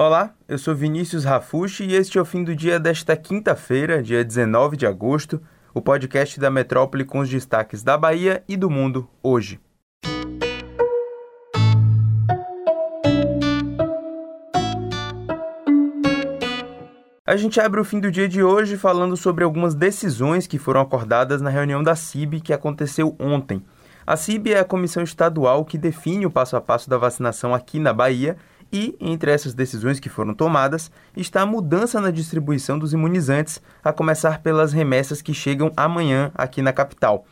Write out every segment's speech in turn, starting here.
Olá, eu sou Vinícius Rafushi e este é o fim do dia desta quinta-feira, dia 19 de agosto, o podcast da Metrópole com os destaques da Bahia e do mundo hoje. A gente abre o fim do dia de hoje falando sobre algumas decisões que foram acordadas na reunião da CIB que aconteceu ontem. A CIB é a comissão estadual que define o passo a passo da vacinação aqui na Bahia e, entre essas decisões que foram tomadas, está a mudança na distribuição dos imunizantes, a começar pelas remessas que chegam amanhã aqui na capital.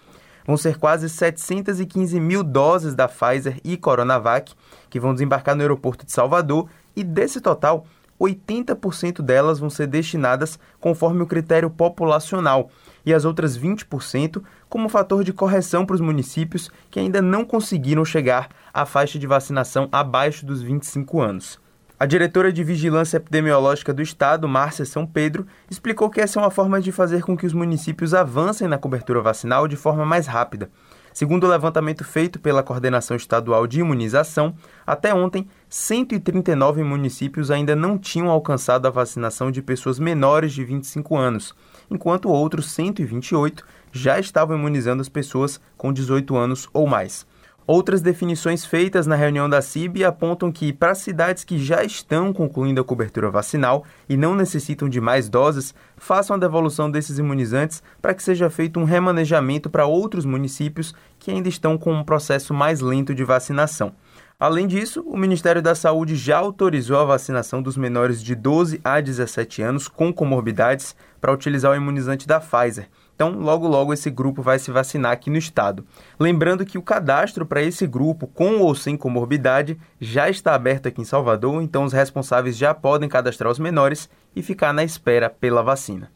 Vão ser quase 715 mil doses da Pfizer e Coronavac que vão desembarcar no aeroporto de Salvador, e desse total, 80% delas vão ser destinadas conforme o critério populacional e as outras 20% como fator de correção para os municípios que ainda não conseguiram chegar à faixa de vacinação abaixo dos 25 anos. A diretora de Vigilância Epidemiológica do Estado, Márcia São Pedro, explicou que essa é uma forma de fazer com que os municípios avancem na cobertura vacinal de forma mais rápida. Segundo o levantamento feito pela Coordenação Estadual de Imunização, até ontem, 139 municípios ainda não tinham alcançado a vacinação de pessoas menores de 25 anos, enquanto outros 128 já estavam imunizando as pessoas com 18 anos ou mais. Outras definições feitas na reunião da CIB apontam que, para cidades que já estão concluindo a cobertura vacinal e não necessitam de mais doses, façam a devolução desses imunizantes para que seja feito um remanejamento para outros municípios que ainda estão com um processo mais lento de vacinação. Além disso, o Ministério da Saúde já autorizou a vacinação dos menores de 12 a 17 anos com comorbidades para utilizar o imunizante da Pfizer. Então, logo logo esse grupo vai se vacinar aqui no estado. Lembrando que o cadastro para esse grupo, com ou sem comorbidade, já está aberto aqui em Salvador, então os responsáveis já podem cadastrar os menores e ficar na espera pela vacina.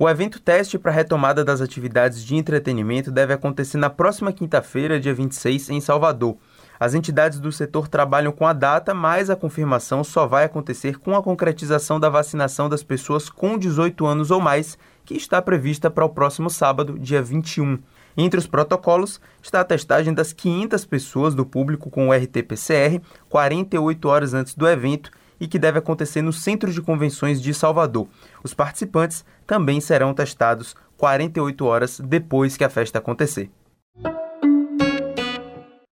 O evento teste para a retomada das atividades de entretenimento deve acontecer na próxima quinta-feira, dia 26, em Salvador. As entidades do setor trabalham com a data, mas a confirmação só vai acontecer com a concretização da vacinação das pessoas com 18 anos ou mais, que está prevista para o próximo sábado, dia 21. Entre os protocolos está a testagem das 500 pessoas do público com o RT-PCR 48 horas antes do evento e que deve acontecer no Centro de Convenções de Salvador. Os participantes também serão testados 48 horas depois que a festa acontecer.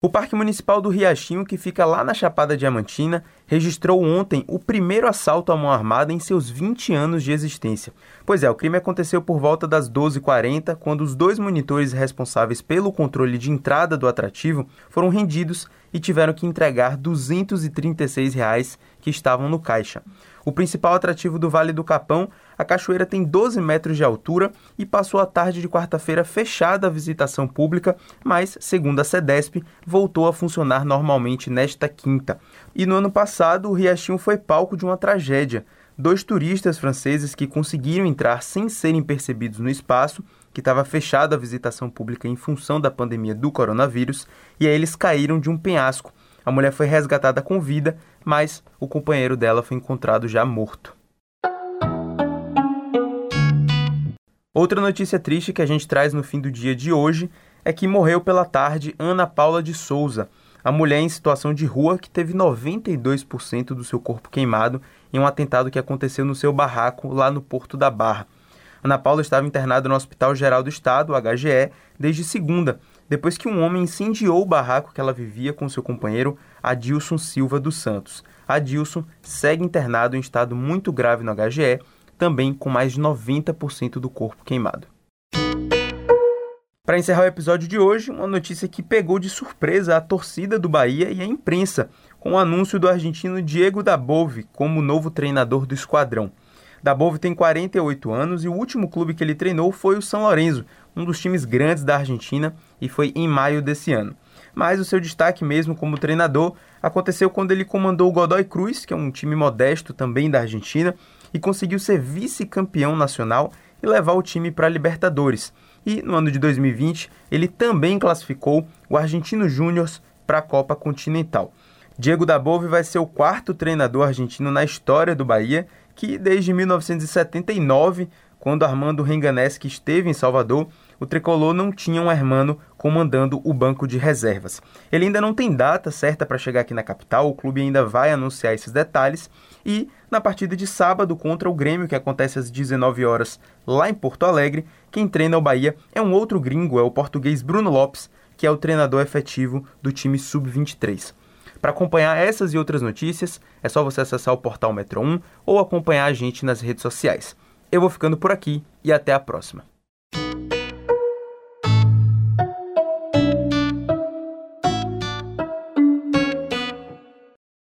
O Parque Municipal do Riachinho, que fica lá na Chapada Diamantina, registrou ontem o primeiro assalto à mão armada em seus 20 anos de existência. Pois é, o crime aconteceu por volta das 12h40, quando os dois monitores responsáveis pelo controle de entrada do atrativo foram rendidos e tiveram que entregar 236 reais que estavam no caixa. O principal atrativo do Vale do Capão, a cachoeira tem 12 metros de altura e passou a tarde de quarta-feira fechada à visitação pública, mas, segundo a SEDESP, voltou a funcionar normalmente nesta quinta. E no ano passado, o Riachinho foi palco de uma tragédia. Dois turistas franceses que conseguiram entrar sem serem percebidos no espaço, que estava fechado à visitação pública em função da pandemia do coronavírus, e aí eles caíram de um penhasco. A mulher foi resgatada com vida, mas o companheiro dela foi encontrado já morto. Outra notícia triste que a gente traz no fim do dia de hoje é que morreu pela tarde Ana Paula de Souza, a mulher em situação de rua que teve 92% do seu corpo queimado em um atentado que aconteceu no seu barraco lá no Porto da Barra. Ana Paula estava internada no Hospital Geral do Estado, HGE, desde segunda, depois que um homem incendiou o barraco que ela vivia com seu companheiro Adilson Silva dos Santos. Adilson segue internado em estado muito grave no HGE, também com mais de 90% do corpo queimado. Para encerrar o episódio de hoje, uma notícia que pegou de surpresa a torcida do Bahia e a imprensa, com o anúncio do argentino Diego Dabove como novo treinador do esquadrão. Dabove tem 48 anos e o último clube que ele treinou foi o São Lourenço, um dos times grandes da Argentina, e foi em maio desse ano. Mas o seu destaque mesmo como treinador aconteceu quando ele comandou o Godoy Cruz, que é um time modesto também da Argentina, e conseguiu ser vice-campeão nacional e levar o time para a Libertadores. E no ano de 2020, ele também classificou o Argentino Júnior para a Copa Continental. Diego Dabove vai ser o quarto treinador argentino na história do Bahia que desde 1979, quando Armando Renganeschi esteve em Salvador, o tricolor não tinha um hermano comandando o banco de reservas. Ele ainda não tem data certa para chegar aqui na capital, o clube ainda vai anunciar esses detalhes e na partida de sábado contra o Grêmio, que acontece às 19 horas lá em Porto Alegre, quem treina o Bahia é um outro gringo, é o português Bruno Lopes, que é o treinador efetivo do time sub-23. Para acompanhar essas e outras notícias, é só você acessar o portal Metro 1 ou acompanhar a gente nas redes sociais. Eu vou ficando por aqui e até a próxima.